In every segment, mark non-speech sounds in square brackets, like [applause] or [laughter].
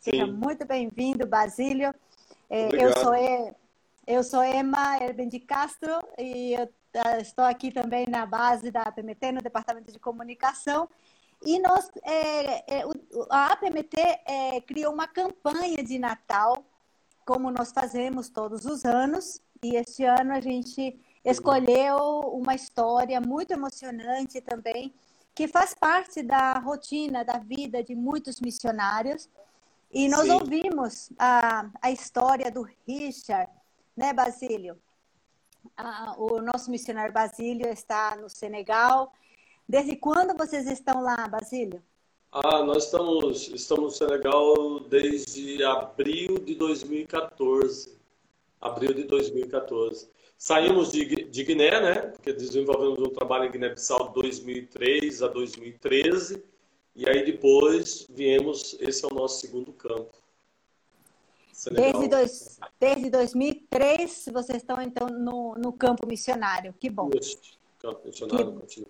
Seja Sim. muito bem-vindo, Basílio. É, eu sou eu sou Emma Erben de Castro e eu ah, estou aqui também na base da APMT, no Departamento de Comunicação. E nós, é, é, a APMT é, criou uma campanha de Natal, como nós fazemos todos os anos. E este ano a gente escolheu uma história muito emocionante também, que faz parte da rotina, da vida de muitos missionários. E nós Sim. ouvimos a, a história do Richard, né, Basílio? Ah, o nosso missionário Basílio está no Senegal. Desde quando vocês estão lá, Basílio? Ah, nós estamos, estamos no Senegal desde abril de 2014. Abril de 2014. Saímos de, de Guiné, né? Porque desenvolvemos um trabalho em Guiné-Bissau de 2003 a 2013 e aí depois viemos, esse é o nosso segundo campo. Desde, dois, desde 2003 vocês estão então no, no campo missionário. Que bom. Campo missionário, que,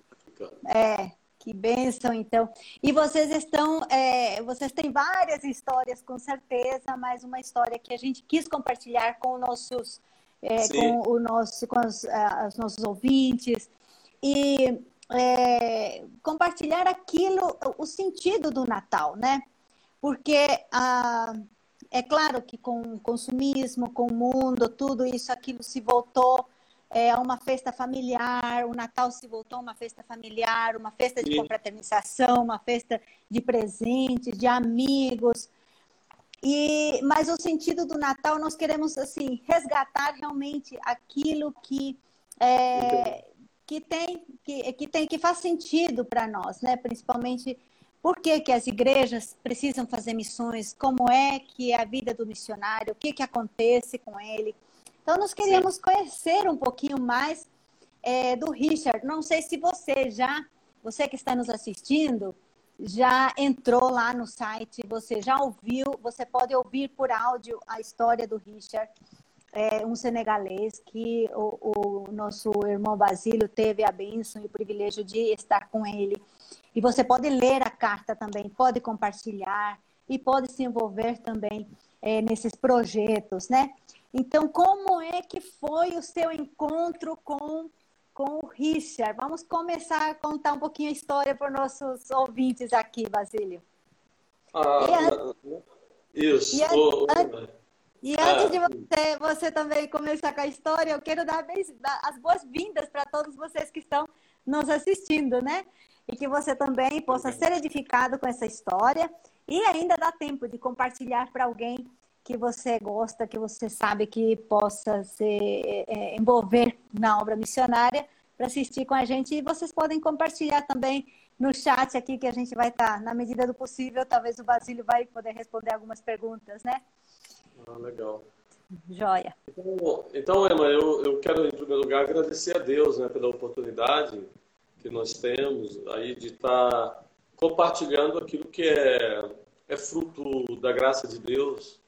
É, que bênção, então. E vocês estão, é, vocês têm várias histórias, com certeza, mas uma história que a gente quis compartilhar com nossos, é, com o nosso, com os, os nossos ouvintes. E é, compartilhar aquilo, o sentido do Natal, né? Porque ah, é claro que com o consumismo, com o mundo, tudo isso, aquilo se voltou é, a uma festa familiar, o Natal se voltou a uma festa familiar, uma festa de confraternização, uma festa de presentes, de amigos. E, mas o sentido do Natal, nós queremos assim resgatar realmente aquilo que é, que tem que, que tem que faz sentido para nós, né? Principalmente por que, que as igrejas precisam fazer missões, como é que é a vida do missionário, o que, que acontece com ele. Então, nós queríamos Sim. conhecer um pouquinho mais é, do Richard. Não sei se você já, você que está nos assistindo, já entrou lá no site, você já ouviu, você pode ouvir por áudio a história do Richard é, um senegalês que o, o, nosso irmão Basílio teve a bênção e o privilégio de estar com ele. E você pode ler a carta também, pode compartilhar e pode se envolver também é, nesses projetos, né? Então, como é que foi o seu encontro com, com o Richard? Vamos começar a contar um pouquinho a história para os nossos ouvintes aqui, Basílio. Ah, e, isso. E, e antes ah. de você, você também começar com a história, eu quero dar as boas-vindas para todos vocês que estão nos assistindo, né? E que você também possa ser edificado com essa história e ainda dá tempo de compartilhar para alguém que você gosta, que você sabe que possa se é, envolver na obra missionária para assistir com a gente. E vocês podem compartilhar também no chat aqui que a gente vai estar, tá, na medida do possível, talvez o Basílio vai poder responder algumas perguntas, né? Ah, legal. Joia. Então, então Emma, eu, eu quero, em primeiro lugar, agradecer a Deus né, pela oportunidade que nós temos aí de estar tá compartilhando aquilo que é, é fruto da graça de Deus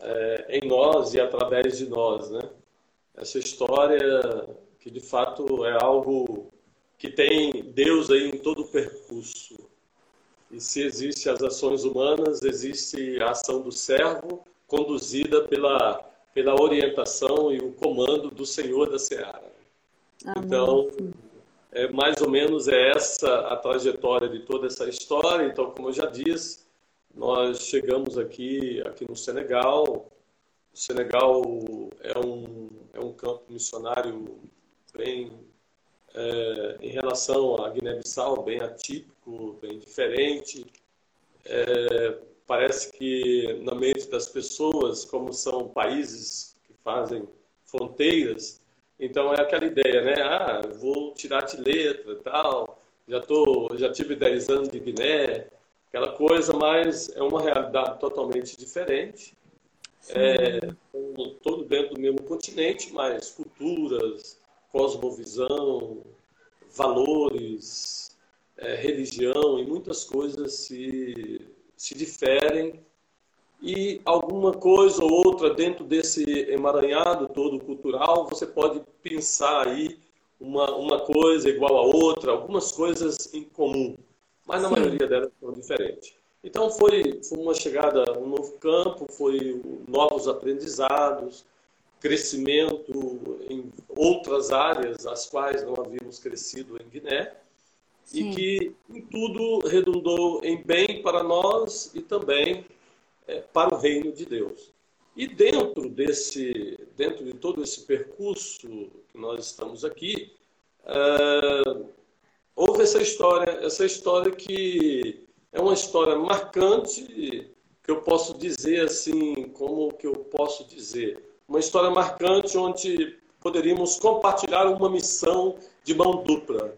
é, em nós e através de nós, né? Essa história que de fato é algo que tem Deus aí em todo o percurso. E se existe as ações humanas, existe a ação do servo conduzida pela, pela orientação e o comando do Senhor da Seara. Amém. Então, é, mais ou menos é essa a trajetória de toda essa história. Então, como eu já disse, nós chegamos aqui, aqui no Senegal. O Senegal é um, é um campo missionário bem, é, em relação à Guiné-Bissau, bem atípico, bem diferente. É, parece que na mente das pessoas, como são países que fazem fronteiras, então é aquela ideia, né? Ah, vou tirar de letra, tal. Já tô, já tive 10 anos de Guiné, aquela coisa, mas é uma realidade totalmente diferente. É, todo dentro do mesmo continente, mas culturas, cosmovisão, valores, é, religião e muitas coisas se se diferem e alguma coisa ou outra dentro desse emaranhado todo cultural, você pode pensar aí uma, uma coisa igual a outra, algumas coisas em comum, mas na Sim. maioria delas são diferentes. Então foi, foi uma chegada a um novo campo, foi novos aprendizados, crescimento em outras áreas as quais não havíamos crescido em Guiné Sim. e que em tudo redundou em bem para nós e também é, para o reino de Deus. E dentro desse, dentro de todo esse percurso que nós estamos aqui, é, houve essa história, essa história que é uma história marcante que eu posso dizer assim, como que eu posso dizer, uma história marcante onde poderíamos compartilhar uma missão de mão dupla,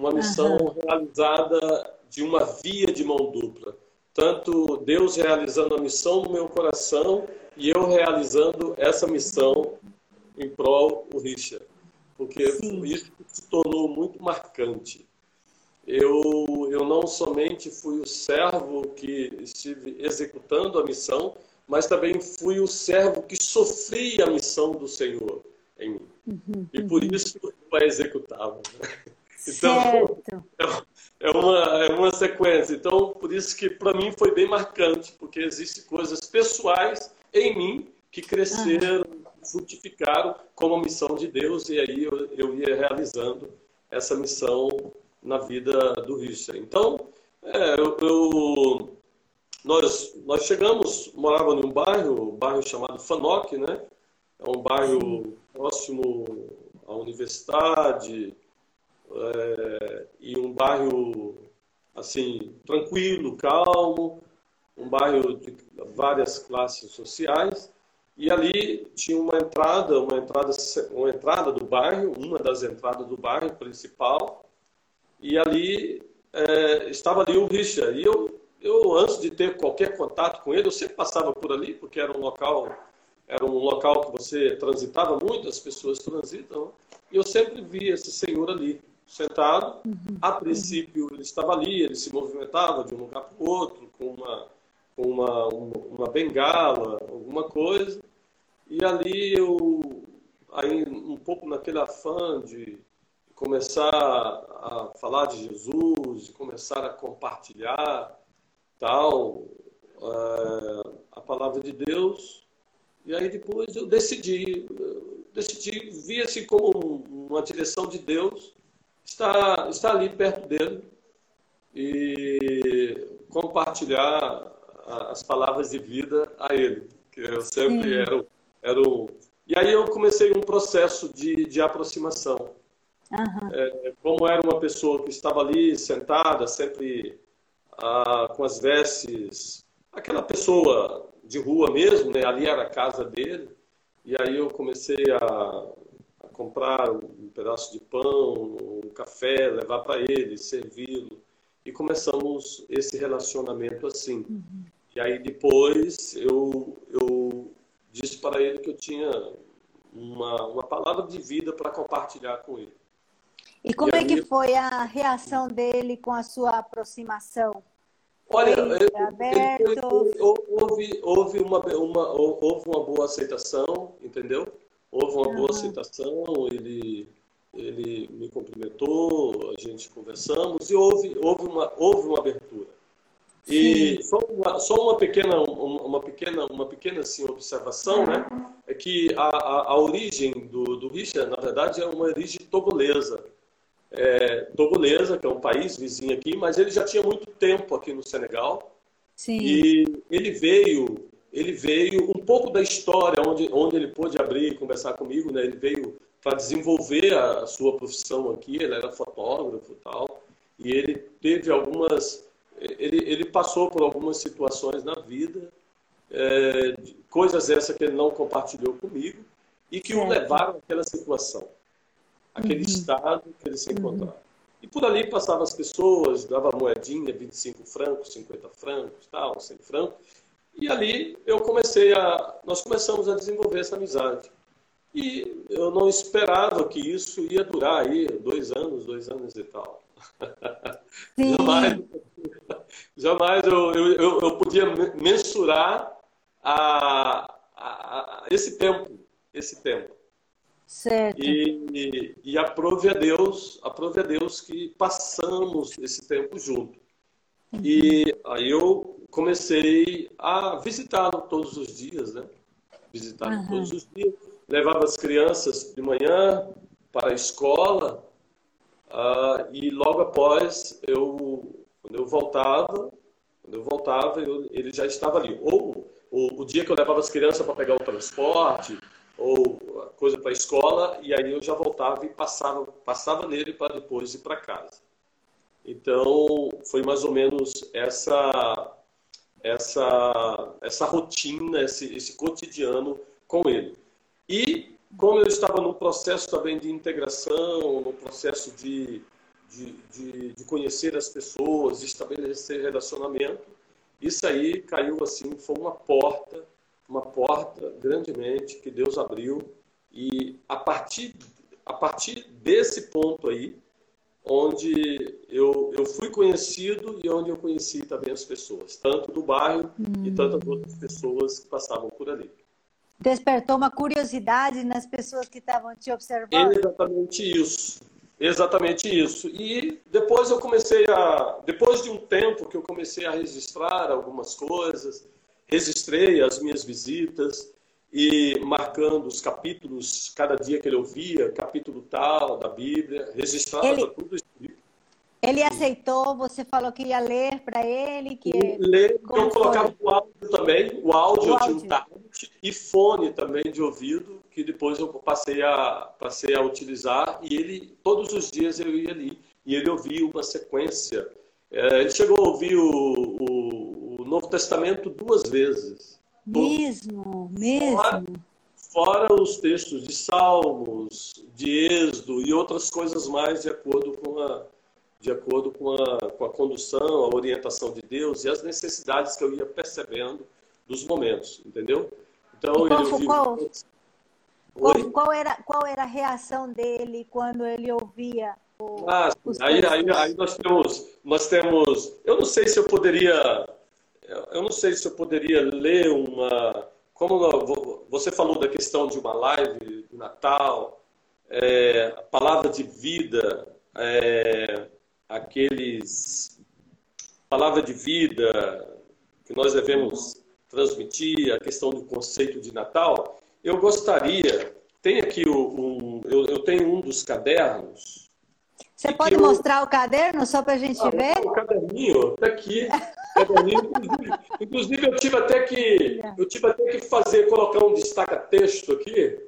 uma missão uhum. realizada de uma via de mão dupla, tanto Deus realizando a missão no meu coração e eu realizando essa missão em prol do Richard, porque Sim. isso se tornou muito marcante eu, eu não somente fui o servo que estive executando a missão, mas também fui o servo que sofria a missão do Senhor em mim. Uhum, e por uhum. isso eu a executava. Né? Então, é, é uma, é uma sequência. Então, por isso que para mim foi bem marcante, porque existem coisas pessoais em mim que cresceram, uhum. frutificaram como a missão de Deus, e aí eu, eu ia realizando essa missão na vida do Richard. Então, é, eu, eu, nós, nós chegamos, morava em um bairro, um bairro chamado Fanoc, né? É um bairro próximo à universidade é, e um bairro assim tranquilo, calmo, um bairro de várias classes sociais. E ali tinha uma entrada, uma entrada, uma entrada do bairro, uma das entradas do bairro principal, e ali é, estava ali o Richard. E eu, eu, antes de ter qualquer contato com ele, eu sempre passava por ali, porque era um local, era um local que você transitava muito, as pessoas transitam. E eu sempre via esse senhor ali, sentado. Uhum. A princípio, ele estava ali, ele se movimentava de um lugar para o outro, com uma, com uma, uma, bengala, alguma coisa. E ali eu, aí um pouco naquele afã de começar a falar de Jesus, começar a compartilhar tal é, a palavra de Deus. E aí depois eu decidi, eu decidi via assim como uma direção de Deus, estar, estar ali perto dele e compartilhar as palavras de vida a ele, que eu sempre era, era o... E aí eu comecei um processo de, de aproximação. Uhum. É, como era uma pessoa que estava ali sentada, sempre ah, com as vestes, aquela pessoa de rua mesmo, né? ali era a casa dele, e aí eu comecei a comprar um pedaço de pão, um café, levar para ele, servi-lo, e começamos esse relacionamento assim. Uhum. E aí depois eu, eu disse para ele que eu tinha uma, uma palavra de vida para compartilhar com ele. E como e é que foi a reação dele com a sua aproximação? Olha, aberto? houve, houve, uma, uma, houve uma boa aceitação, entendeu? Houve uma uhum. boa aceitação, ele, ele me cumprimentou, a gente conversamos e houve, houve, uma, houve uma abertura. E só uma, só uma pequena, uma pequena, uma pequena assim, observação, né? É que a, a, a origem do, do Richard, na verdade, é uma origem togolesa é, togolesa, que é um país vizinho aqui, mas ele já tinha muito tempo aqui no Senegal. Sim. E ele veio, ele veio um pouco da história onde, onde ele pôde abrir e conversar comigo, né? Ele veio para desenvolver a sua profissão aqui, ele era fotógrafo e tal, e ele teve algumas, ele, ele passou por algumas situações na vida, é, coisas essas que ele não compartilhou comigo e que o levaram àquela situação aquele uhum. estado que ele se encontrava. Uhum. E por ali passavam as pessoas, dava moedinha, 25 francos, 50 francos, tal, 100 francos. E ali eu comecei a, nós começamos a desenvolver essa amizade. E eu não esperava que isso ia durar aí dois anos, dois anos e tal. [laughs] jamais, jamais eu, eu, eu podia mensurar a, a, a esse tempo, esse tempo. Certo. E, e aprove a Deus, aprove a Deus que passamos esse tempo junto. Uhum. E aí eu comecei a visitá-lo todos os dias, né? Visitá-lo uhum. todos os dias. Levava as crianças de manhã para a escola uh, e logo após eu, quando eu voltava, quando eu voltava, eu, ele já estava ali. Ou o, o dia que eu levava as crianças para pegar o transporte, ou coisa para a escola, e aí eu já voltava e passava, passava nele para depois ir para casa. Então, foi mais ou menos essa essa essa rotina, esse, esse cotidiano com ele. E como eu estava no processo também de integração, no processo de, de, de, de conhecer as pessoas, estabelecer relacionamento, isso aí caiu assim, foi uma porta, uma porta grandemente que Deus abriu e a partir a partir desse ponto aí, onde eu, eu fui conhecido e onde eu conheci também as pessoas, tanto do bairro hum. e tantas outras pessoas que passavam por ali. Despertou uma curiosidade nas pessoas que estavam te observando? Exatamente isso. Exatamente isso. E depois eu comecei a. Depois de um tempo que eu comecei a registrar algumas coisas, registrei as minhas visitas e marcando os capítulos, cada dia que ele ouvia, capítulo tal da Bíblia, registrava ele, tudo escrito. Ele aceitou, você falou que ia ler para ele? que Ler, eu colocava o áudio também, o áudio, o áudio. tinha um tablet e fone também de ouvido, que depois eu passei a, passei a utilizar, e ele, todos os dias eu ia ali, e ele ouvia uma sequência. É, ele chegou a ouvir o, o, o, Novo Testamento duas vezes. Mesmo, mesmo. Fora, fora os textos de Salmos, de Êxodo e outras coisas mais de acordo com a de acordo com a, com a condução, a orientação de Deus e as necessidades que eu ia percebendo dos momentos, entendeu? Então, qual, ele qual, qual, qual, era, qual era a reação dele quando ele ouvia o, ah, aí, aí, aí nós temos, nós temos, eu não sei se eu poderia, eu não sei se eu poderia ler uma, como você falou da questão de uma live de Natal, é, a palavra de vida, é, aqueles palavra de vida que nós devemos transmitir, a questão do conceito de Natal, eu gostaria, tem aqui um, eu, eu tenho um dos cadernos. Você pode eu, mostrar o caderno só para a gente ah, ver? Caderninho, está aqui. Caderninho, inclusive, inclusive, eu tive até que eu tive até que fazer, colocar um destaca-texto aqui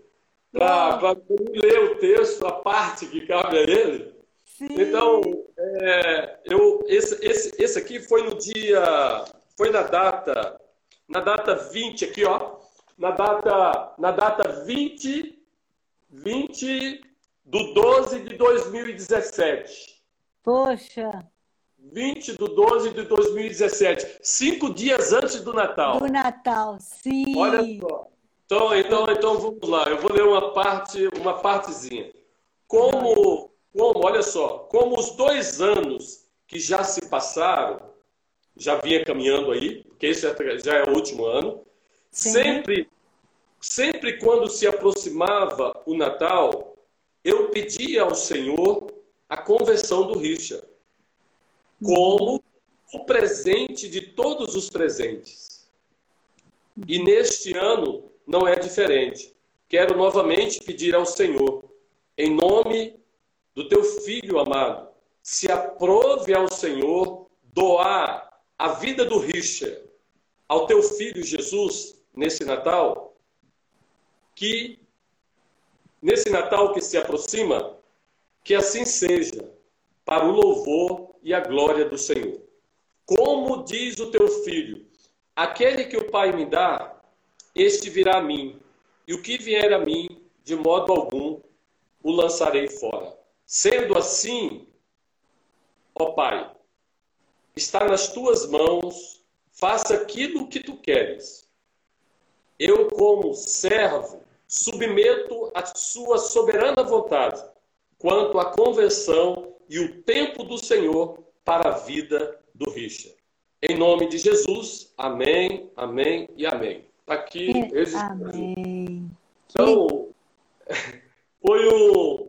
para ler o texto, a parte que cabe a ele. Sim. Então, é, eu, esse, esse, esse aqui foi no dia, foi na data, na data 20 aqui, ó, na data, na data 20, 20 do 12 de 2017. Poxa! 20 do 12 de 2017, cinco dias antes do Natal. Do Natal, sim. Olha só. Então, então, então vamos lá. Eu vou ler uma parte, uma partezinha. Como como, olha só, como os dois anos que já se passaram, já vinha caminhando aí, porque esse já é o último ano, sempre, sempre quando se aproximava o Natal, eu pedia ao Senhor a conversão do Richard, como o presente de todos os presentes. E neste ano não é diferente. Quero novamente pedir ao Senhor, em nome do teu filho amado, se aprove ao Senhor doar a vida do Richard ao teu filho Jesus nesse Natal, que nesse Natal que se aproxima, que assim seja, para o louvor e a glória do Senhor. Como diz o teu filho, aquele que o Pai me dá, este virá a mim, e o que vier a mim, de modo algum, o lançarei fora. Sendo assim, ó Pai, está nas tuas mãos, faça aquilo que tu queres. Eu, como servo, submeto a sua soberana vontade quanto à conversão e o tempo do Senhor para a vida do Richard. Em nome de Jesus, amém, amém e amém. Está aqui registrado. Amém. Então, [laughs] foi um,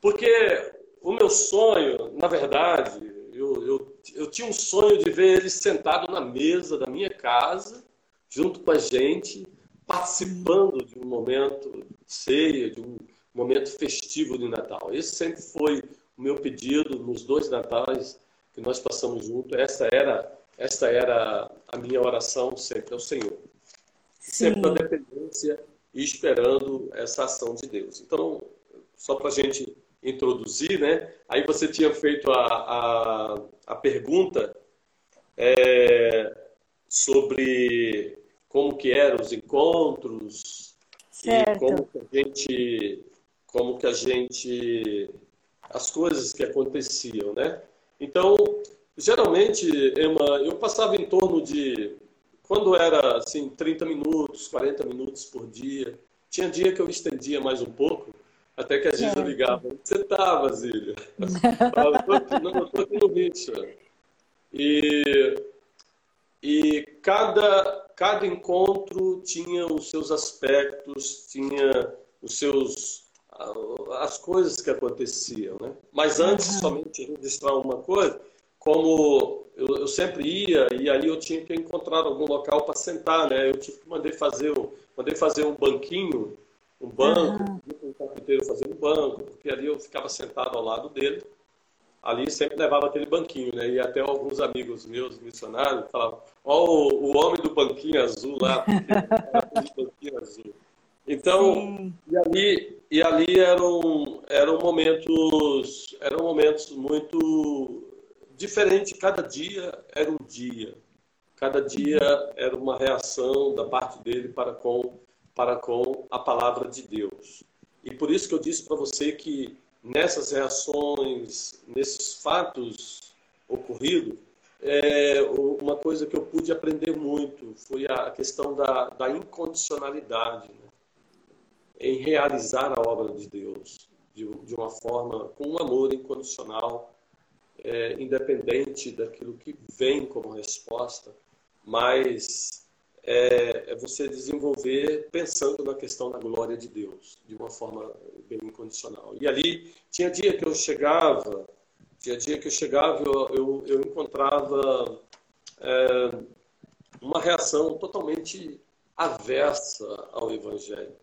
porque o meu sonho, na verdade, eu, eu eu tinha um sonho de ver ele sentado na mesa da minha casa, junto com a gente, participando de um momento de ceia, de um momento festivo de Natal. Esse sempre foi o meu pedido nos dois natais que nós passamos juntos. Essa era, essa era a minha oração sempre ao Senhor. Sempre na dependência e esperando essa ação de Deus. Então, só para a gente introduzir, né? Aí você tinha feito a, a, a pergunta é, sobre como que eram os encontros certo. e como que a gente como que a gente as coisas que aconteciam, né? Então, geralmente, Emma, eu passava em torno de quando era assim 30 minutos, 40 minutos por dia. Tinha dia que eu estendia mais um pouco, até que às vezes eu ligava, você tá, Basília? [laughs] não, eu tô aqui no Ritcha. E, e cada, cada encontro tinha os seus aspectos, tinha os seus as coisas que aconteciam, né? Mas antes, uhum. somente registrar uma coisa, como eu, eu, sempre ia e aí eu tinha que encontrar algum local para sentar, né? Eu tive que mandei fazer, mandei fazer um banquinho, um banco, uhum. um carpinteiro fazer um banco, porque ali eu ficava sentado ao lado dele. Ali sempre levava aquele banquinho, né? E até alguns amigos meus, missionários, falavam: Ó, oh, o, homem do banquinho azul lá, porque [laughs] banquinho azul. Então, e ali, e ali eram, eram momentos, eram momentos muito diferentes. Cada dia era um dia. Cada dia era uma reação da parte dele para com, para com a palavra de Deus. E por isso que eu disse para você que nessas reações, nesses fatos ocorridos, é, uma coisa que eu pude aprender muito foi a questão da, da incondicionalidade. Né? Em realizar a obra de Deus de, de uma forma com um amor incondicional, é, independente daquilo que vem como resposta, mas é, é, você desenvolver pensando na questão da glória de Deus de uma forma bem incondicional. E ali tinha dia que eu chegava, tinha dia que eu chegava, eu, eu, eu encontrava é, uma reação totalmente aversa ao Evangelho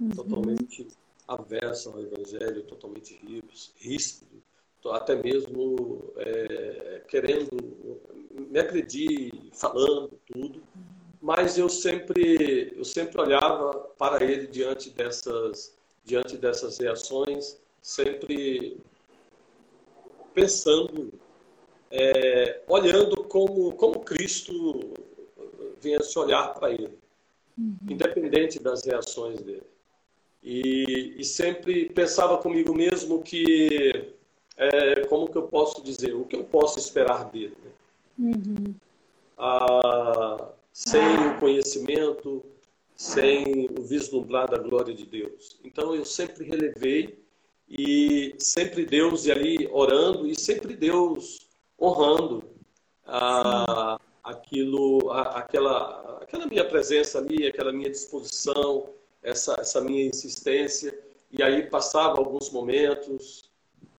uhum. totalmente averso ao Evangelho, totalmente ríspido, até mesmo é, querendo me agredir, falando tudo. Mas eu sempre, eu sempre olhava para ele diante dessas, diante dessas reações, sempre pensando, é, olhando como, como Cristo vinha se olhar para ele, uhum. independente das reações dele. E, e sempre pensava comigo mesmo que, é, como que eu posso dizer, o que eu posso esperar dele? Né? Uhum. Ah, sem o conhecimento, sem o vislumbrar da glória de Deus. Então eu sempre relevei e sempre Deus e ali orando e sempre Deus honrando ah, aquilo, aquela, aquela minha presença ali, aquela minha disposição, essa, essa minha insistência. E aí passava alguns momentos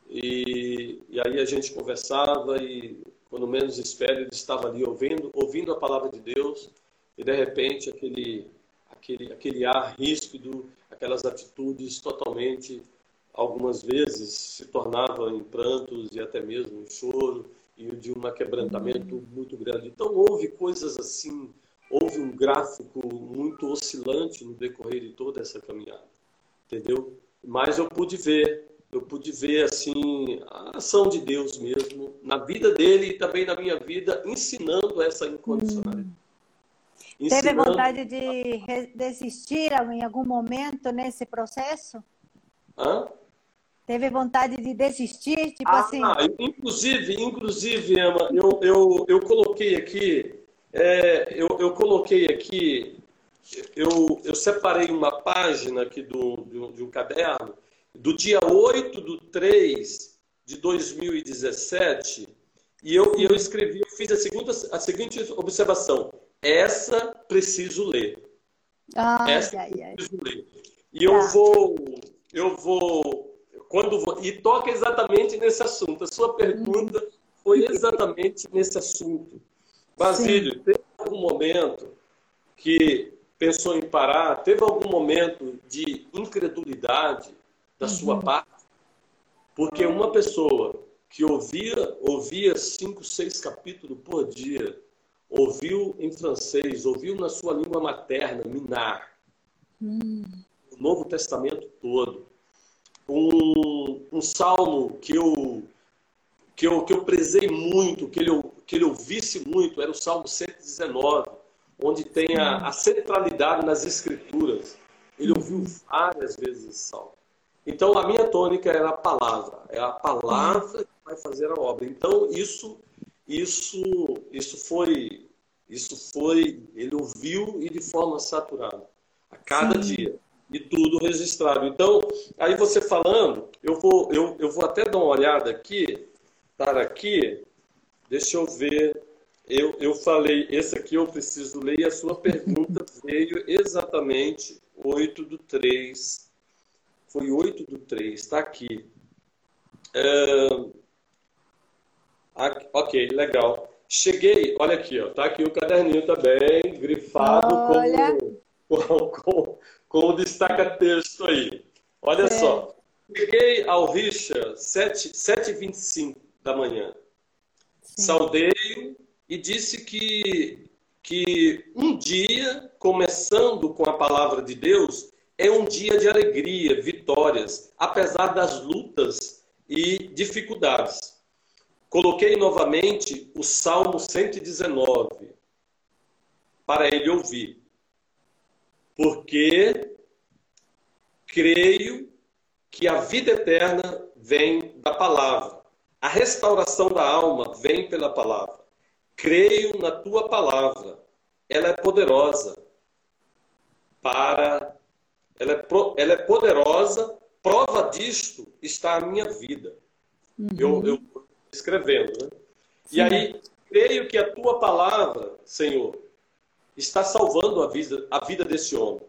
e, e aí a gente conversava e quando menos espera ele estava ali ouvindo, ouvindo a palavra de Deus e de repente aquele aquele aquele ar ríspido, aquelas atitudes totalmente algumas vezes se tornavam em prantos e até mesmo em choro e de um quebrantamento muito grande. Então houve coisas assim houve um gráfico muito oscilante no decorrer de toda essa caminhada, entendeu? Mas eu pude ver, eu pude ver assim a ação de Deus mesmo na vida dele e também na minha vida, ensinando essa incondicionalidade. Hum. Ensinando... Teve vontade de desistir em algum momento nesse processo? Hã? Teve vontade de desistir, tipo ah, assim? Inclusive, inclusive, Emma, eu, eu, eu coloquei aqui é, eu, eu, coloquei aqui, eu, eu, separei uma página aqui do, do, de um caderno, do dia 8 de 3 de 2017, e eu, e eu escrevi, eu fiz a, segunda, a seguinte observação: essa preciso ler. Ai, essa ai, preciso ai. ler. E eu tá. vou, eu vou, quando vou, e toca exatamente nesse assunto. A sua pergunta foi exatamente nesse assunto. Basílio, Sim. teve algum momento que pensou em parar? Teve algum momento de incredulidade da uhum. sua parte? Porque uma pessoa que ouvia, ouvia cinco, seis capítulos por dia, ouviu em francês, ouviu na sua língua materna, minar, hum. o Novo Testamento todo, um, um salmo que eu, que, eu, que eu prezei muito, que ele, que ele ouvisse muito, era o Salmo 119, onde tem a, a centralidade nas Escrituras. Ele ouviu várias vezes esse salmo. Então, a minha tônica era a palavra. É a palavra que vai fazer a obra. Então, isso, isso, isso foi, isso foi, ele ouviu e de forma saturada, a cada Sim. dia. E tudo registrado. Então, aí você falando, eu vou, eu, eu vou até dar uma olhada aqui, estar aqui, deixa eu ver. Eu, eu falei, esse aqui eu preciso ler, e a sua pergunta [laughs] veio exatamente 8 do 3 foi 8 do 3, está aqui. Aqui. Ok, legal. Cheguei, olha aqui, ó, tá aqui o caderninho também, grifado com, [laughs] com, com, com o destaca-texto aí. Olha é. só. Cheguei ao Richa 7h25 da manhã. Sim. Saudei e disse que, que um dia, começando com a palavra de Deus, é um dia de alegria, vitórias, apesar das lutas e dificuldades. Coloquei novamente o Salmo 119 para ele ouvir, porque creio que a vida eterna vem da palavra, a restauração da alma vem pela palavra. Creio na tua palavra, ela é poderosa para ela é, pro, ela é poderosa, prova disto está a minha vida. Uhum. Eu, eu escrevendo, né? E aí, creio que a tua palavra, Senhor, está salvando a vida, a vida desse homem.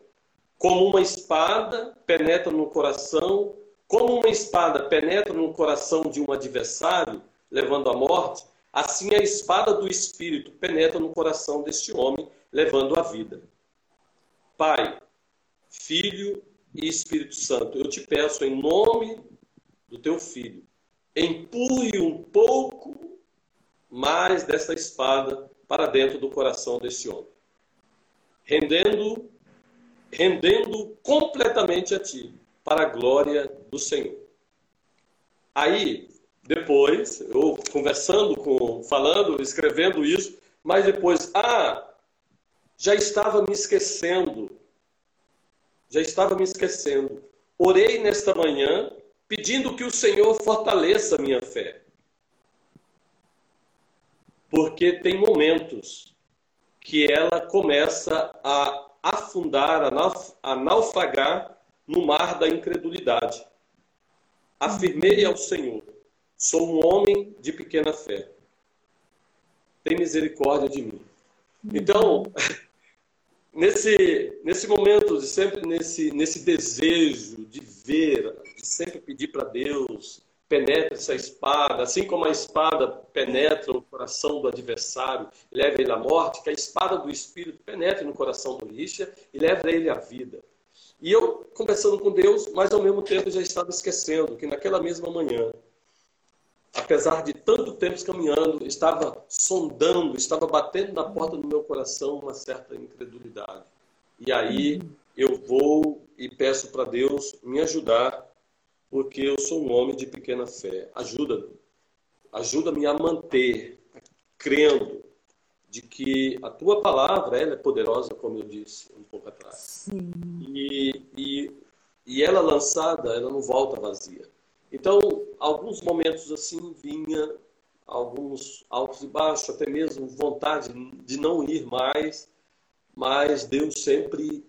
Como uma espada penetra no coração, como uma espada penetra no coração de um adversário, levando à morte, assim a espada do Espírito penetra no coração deste homem, levando à vida. Pai, Filho e Espírito Santo. Eu te peço em nome do teu filho, empurre um pouco mais dessa espada para dentro do coração desse homem, rendendo rendendo completamente a ti, para a glória do Senhor. Aí, depois, eu conversando com, falando, escrevendo isso, mas depois, ah, já estava me esquecendo já estava me esquecendo. Orei nesta manhã pedindo que o Senhor fortaleça a minha fé. Porque tem momentos que ela começa a afundar, a naufragar no mar da incredulidade. Afirmei ao Senhor: sou um homem de pequena fé. Tem misericórdia de mim. Então, [laughs] nesse, nesse momento, de sempre nesse, nesse desejo de ver, de sempre pedir para Deus, penetre essa espada, assim como a espada penetra o coração do adversário e leva ele à morte, que a espada do Espírito penetre no coração do Richa e leve ele à vida. E eu, conversando com Deus, mas ao mesmo tempo já estava esquecendo que naquela mesma manhã, apesar de tanto tempo caminhando, estava sondando, estava batendo na porta do meu coração uma certa incredulidade. E aí eu vou e peço para Deus me ajudar, porque eu sou um homem de pequena fé. Ajuda-me. Ajuda-me a manter, crendo de que a tua palavra ela é poderosa, como eu disse pouco atrás. E, e, e ela lançada, ela não volta vazia. Então, alguns momentos assim vinha alguns altos e baixos, até mesmo vontade de não ir mais, mas Deus sempre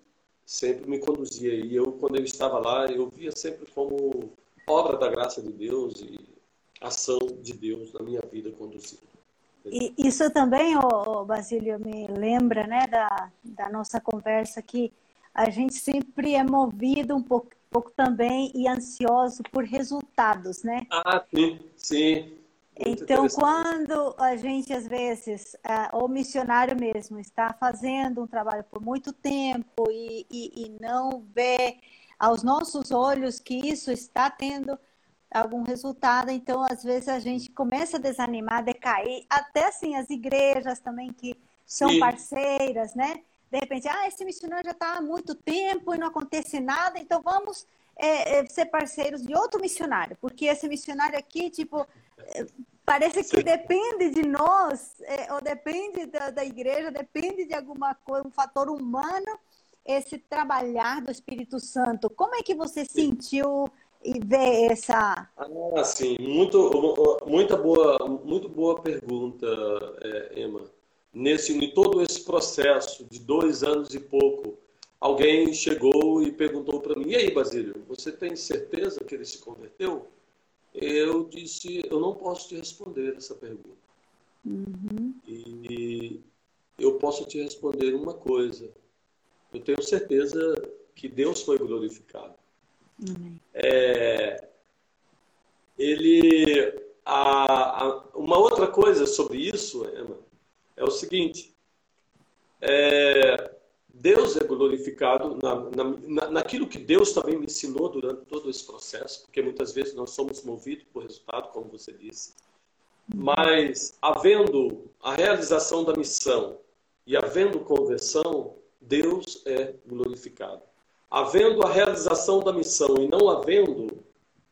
sempre me conduzia e eu quando eu estava lá eu via sempre como obra da graça de Deus e ação de Deus na minha vida conduzindo. E isso também, oh, Basílio, me lembra né, da, da nossa conversa que a gente sempre é movido um pouco pouco também e ansioso por resultados, né? Ah, sim, sim. então, quando a gente, às vezes, uh, o missionário mesmo está fazendo um trabalho por muito tempo e, e, e, não vê aos nossos olhos que isso está tendo algum resultado, então, às vezes, a gente começa a desanimar, a decair. Até, assim, as igrejas também que são Sim. parceiras, né? De repente, ah, esse missionário já está há muito tempo e não acontece nada, então vamos é, é, ser parceiros de outro missionário, porque esse missionário aqui, tipo, é, parece que Sim. depende de nós, ou depende da, da, igreja, depende de alguma coisa, um fator humano, esse trabalhar do Espírito Santo. Como é que você Sim. sentiu e vê essa? Ah, sim, muito, muita boa, muito boa pergunta, é, Emma. Nesse, em todo esse processo de dois anos e pouco alguém chegou e perguntou para mim: E aí, Basílio, você tem certeza que ele se converteu? Eu disse: Eu não posso te responder essa pergunta. Uhum. E eu posso te responder uma coisa: eu tenho certeza que Deus foi glorificado. É, ele, a, a, uma outra coisa sobre isso, Emma, é o seguinte: é, Deus é glorificado na, na, naquilo que Deus também me ensinou durante todo esse processo, porque muitas vezes nós somos movidos por resultado, como você disse. Mas, havendo a realização da missão e havendo conversão, Deus é glorificado. Havendo a realização da missão e não havendo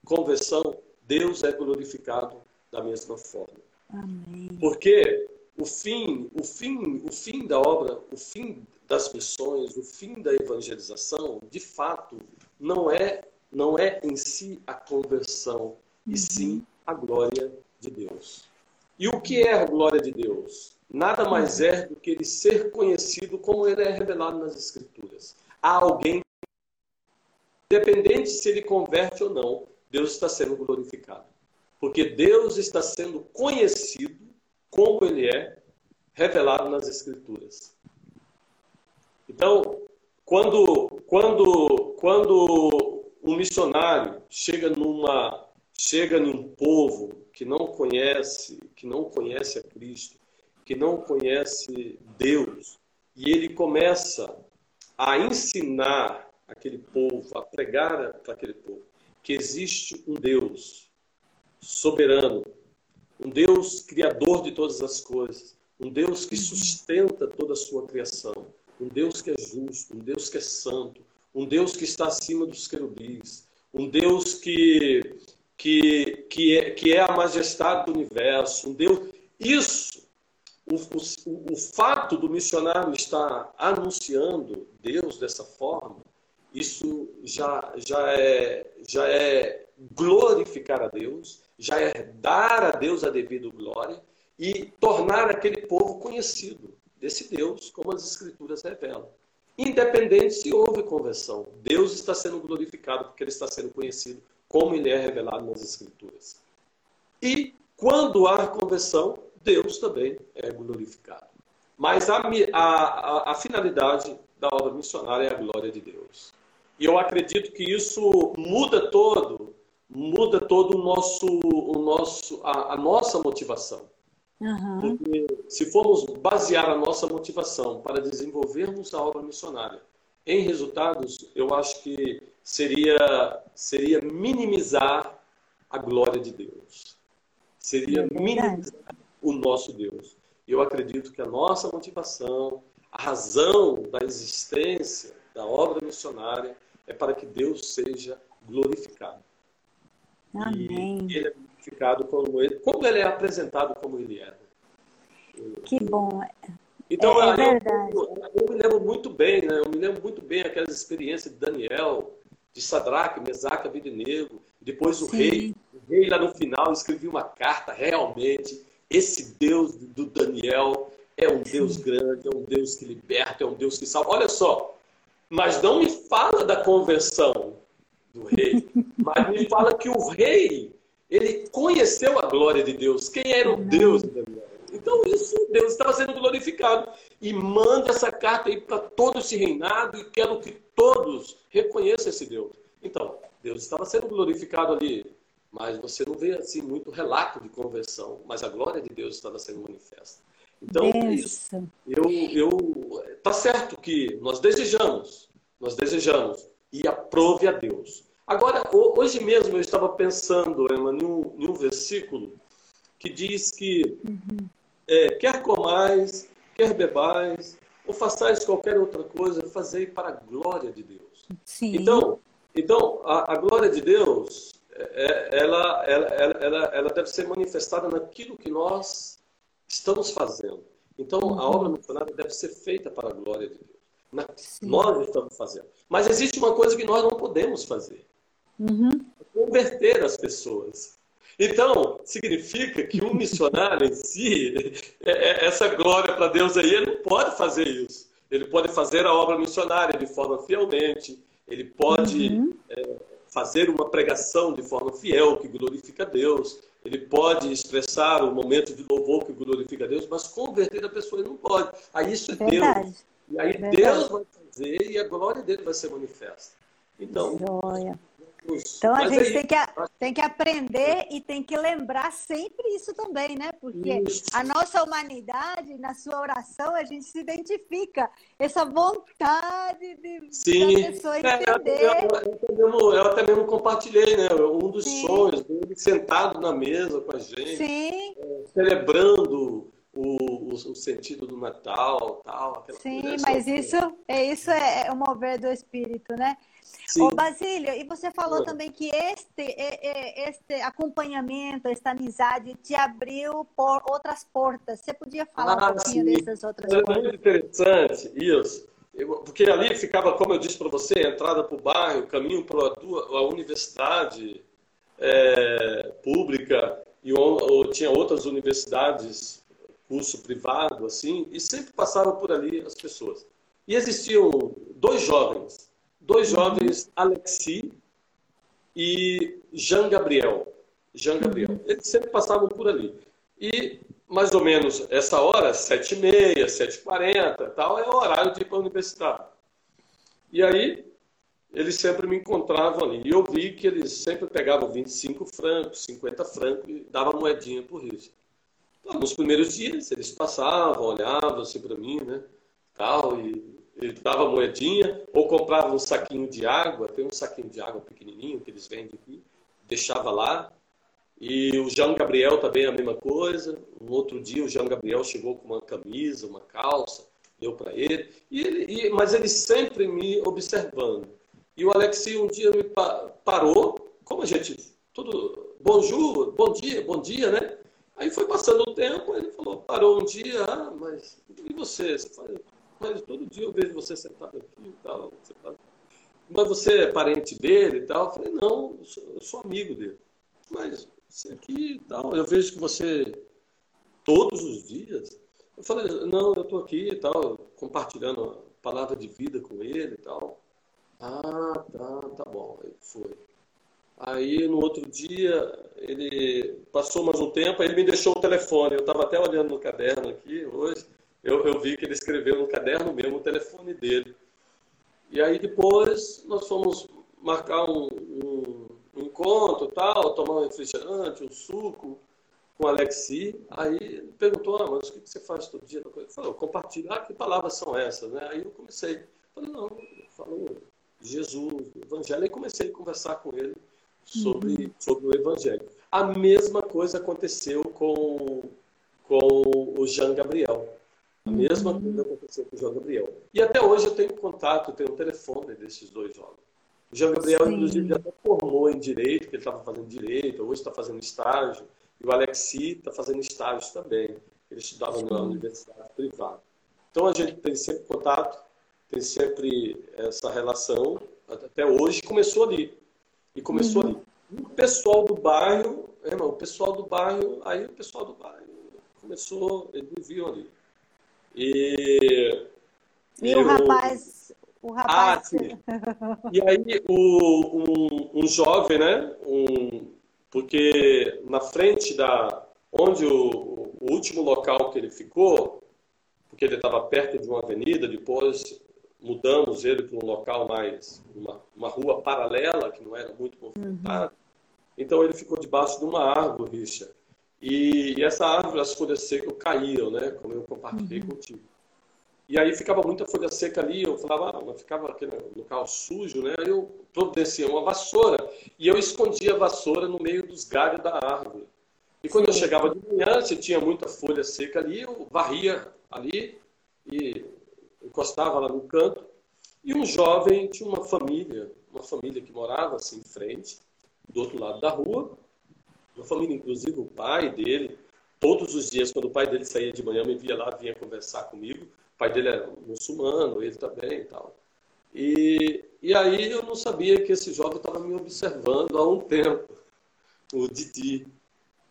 conversão, Deus é glorificado da mesma forma. Amém. Porque o fim, o fim, o fim da obra, o fim das missões, o fim da evangelização, de fato, não é não é em si a conversão, e uhum. sim a glória de Deus. E o que é a glória de Deus? Nada mais uhum. é do que ele ser conhecido como ele é revelado nas Escrituras. Há alguém, independente se ele converte ou não, Deus está sendo glorificado. Porque Deus está sendo conhecido como ele é revelado nas Escrituras. Então, quando, quando, quando um missionário chega numa chega num povo que não conhece, que não conhece a Cristo, que não conhece Deus, e ele começa a ensinar aquele povo, a pregar para aquele povo que existe um Deus soberano, um Deus criador de todas as coisas, um Deus que sustenta toda a sua criação, um Deus que é justo, um Deus que é santo, um Deus que está acima dos querubins, um Deus que, que, que, é, que é a majestade do universo, um Deus. Isso, o, o, o fato do missionário estar anunciando Deus dessa forma, isso já, já, é, já é glorificar a Deus, já é dar a Deus a devida glória e tornar aquele povo conhecido desse Deus, como as Escrituras revelam. Independente se houve conversão, Deus está sendo glorificado porque ele está sendo conhecido como ele é revelado nas Escrituras. E quando há conversão, Deus também é glorificado. Mas a, a, a, finalidade da obra missionária é a glória de Deus. E eu acredito que isso muda todo, muda todo o nosso, o nosso, a, a nossa motivação. Uhum. Porque se formos basear a nossa motivação para desenvolvermos a obra missionária em resultados, eu acho que seria, seria minimizar a glória de Deus. Seria é minimizar o nosso Deus. Eu acredito que a nossa motivação, a razão da existência da obra missionária é para que Deus seja glorificado. Amém. E ele é identificado como ele, como ele é apresentado como ele é. Que bom. Então, é, é verdade. Eu, eu, me lembro muito bem, né? Eu me lembro muito bem aquelas experiências de Daniel, de Sadraque, Mesaque, Abednego, depois o Sim. rei. O rei lá no final escrevia uma carta, realmente, esse Deus do Daniel é um. Deus grande, é um Deus que liberta, é um Deus que salva. Olha só, mas não me fala da conversão do rei, mas me fala que o rei ele conheceu a glória de Deus. Quem era o Deus de Daniel? Então, isso, Deus estava sendo glorificado. E manda essa carta aí para todo esse reinado e quero que todos reconheçam esse Deus. Então, Deus estava sendo glorificado ali mas você não vê assim muito relato de conversão, mas a glória de Deus estava sendo manifesta. Então, é isso. Eu, eu, tá certo que nós desejamos, nós desejamos e aprove a Deus. Agora, hoje mesmo eu estava pensando, Emma, em um, em um versículo que diz que uhum. é, quer comais, quer bebais, ou façais qualquer outra coisa, fazei para a glória de Deus. Sim. Então, então a, a glória de Deus, é, ela, ela, ela, ela, deve ser manifestada naquilo que nós estamos fazendo. Então, uhum. a obra missionária deve ser feita para a glória de Deus. Nós estamos fazendo. Mas existe uma coisa que nós não podemos fazer. Uhum. Converter as pessoas. Então, significa que o missionário em si, [laughs] é, é, essa glória para Deus aí, ele não pode fazer isso. Ele pode fazer a obra missionária de forma fielmente, ele pode uhum. é, fazer uma pregação de forma fiel, que glorifica a Deus, ele pode expressar o momento de louvor que glorifica a Deus, mas converter a pessoa ele não pode. Aí isso é Verdade. Deus. E aí Verdade. Deus vai fazer e a glória dele vai ser manifesta. Então, Joia. Então a gente aí, tem, que, tem que aprender e tem que lembrar sempre isso também, né? Porque isso. a nossa humanidade, na sua oração, a gente se identifica. Essa vontade de Sim. da pessoa entender. É, eu, eu, eu, eu, até mesmo compartilhei, né? Um dos Sim. sonhos sentado na mesa com a gente. É, celebrando o, o, o, sentido do Natal, tal. Sim, mas isso é isso é, é o mover do espírito, né? Sim. Ô, Basílio, e você falou também que este, este acompanhamento, esta amizade te abriu por outras portas. Você podia falar ah, um pouquinho sim. dessas outras é portas? É muito interessante isso. Porque ali ficava, como eu disse para você, a entrada para o bairro, caminho para a universidade é, pública, e ou, ou, tinha outras universidades, curso privado, assim, e sempre passavam por ali as pessoas. E existiam dois jovens dois jovens, Alexi e Jean Gabriel. Jean Gabriel. Eles sempre passavam por ali. E mais ou menos essa hora, sete e meia, sete e quarenta, tal, é o horário de ir para a universidade. E aí eles sempre me encontravam ali. E eu vi que eles sempre pegavam 25 francos, 50 francos e davam moedinha por isso. Então, nos primeiros dias eles passavam, olhavam assim para mim, né? Tal, e ele dava moedinha, ou comprava um saquinho de água, tem um saquinho de água pequenininho que eles vendem aqui, deixava lá. E o João Gabriel também a mesma coisa. Um outro dia o João Gabriel chegou com uma camisa, uma calça, deu para ele. E ele e, mas ele sempre me observando. E o Alexi um dia me parou, como a gente, tudo, bonjour, bom dia, bom dia, né? Aí foi passando o tempo, ele falou, parou um dia, ah, mas e você? Você mas todo dia eu vejo você sentado aqui e tal. Sentado. Mas você é parente dele e tal? Eu falei, não, eu sou, eu sou amigo dele. Mas você aqui e tal, eu vejo que você todos os dias. Eu falei, não, eu estou aqui e tal, compartilhando a palavra de vida com ele e tal. Ah, tá, tá bom. Aí foi. Aí no outro dia, ele passou mais um tempo, aí ele me deixou o telefone. Eu estava até olhando no caderno aqui hoje eu, eu vi que ele escreveu no caderno mesmo o telefone dele. E aí depois nós fomos marcar um, um, um encontro, tal, tomar um refrigerante, um suco com o Alexi. Aí ele perguntou, ah, mas o que você faz todo dia? Ele falou, compartilhar, ah, que palavras são essas? Né? Aí eu comecei, falei, não, falou Jesus, Evangelho, e comecei a conversar com ele sobre, uhum. sobre o Evangelho. A mesma coisa aconteceu com, com o Jean Gabriel. A mesma coisa aconteceu com o João Gabriel. E até hoje eu tenho contato, eu tenho o um telefone desses dois jovens. O João Gabriel, Sim. inclusive, já formou em direito, porque ele estava fazendo direito, hoje está fazendo estágio. E o Alexi está fazendo estágio também. Ele estudava Sim. na universidade privada. Então a gente tem sempre contato, tem sempre essa relação. Até hoje começou ali. E começou uhum. ali. O pessoal do bairro, é, o pessoal do bairro, aí o pessoal do bairro começou, eles viviam ali. E, e o rapaz. O rapaz. Ah, sim. [laughs] E aí, o, um, um jovem, né? Um, porque na frente da. Onde o, o último local que ele ficou, porque ele estava perto de uma avenida, depois mudamos ele para um local mais. Uma, uma rua paralela, que não era muito movimentada. Uhum. Então ele ficou debaixo de uma árvore, Richard. E, e essa árvore, as folhas secas caíam, né? Como eu compartilhei uhum. contigo. E aí ficava muita folha seca ali, eu falava, ah, ficava aquele local sujo, né? Aí eu providenciei uma vassoura e eu escondia a vassoura no meio dos galhos da árvore. E quando Sim. eu chegava de manhã, se tinha muita folha seca ali, eu varria ali e encostava lá no canto. E um jovem tinha uma família, uma família que morava assim em frente, do outro lado da rua, uma família, inclusive o pai dele, todos os dias, quando o pai dele saía de manhã, me via lá, vinha conversar comigo. O pai dele era muçulmano, ele também e tal. E, e aí eu não sabia que esse jovem estava me observando há um tempo, o Didi.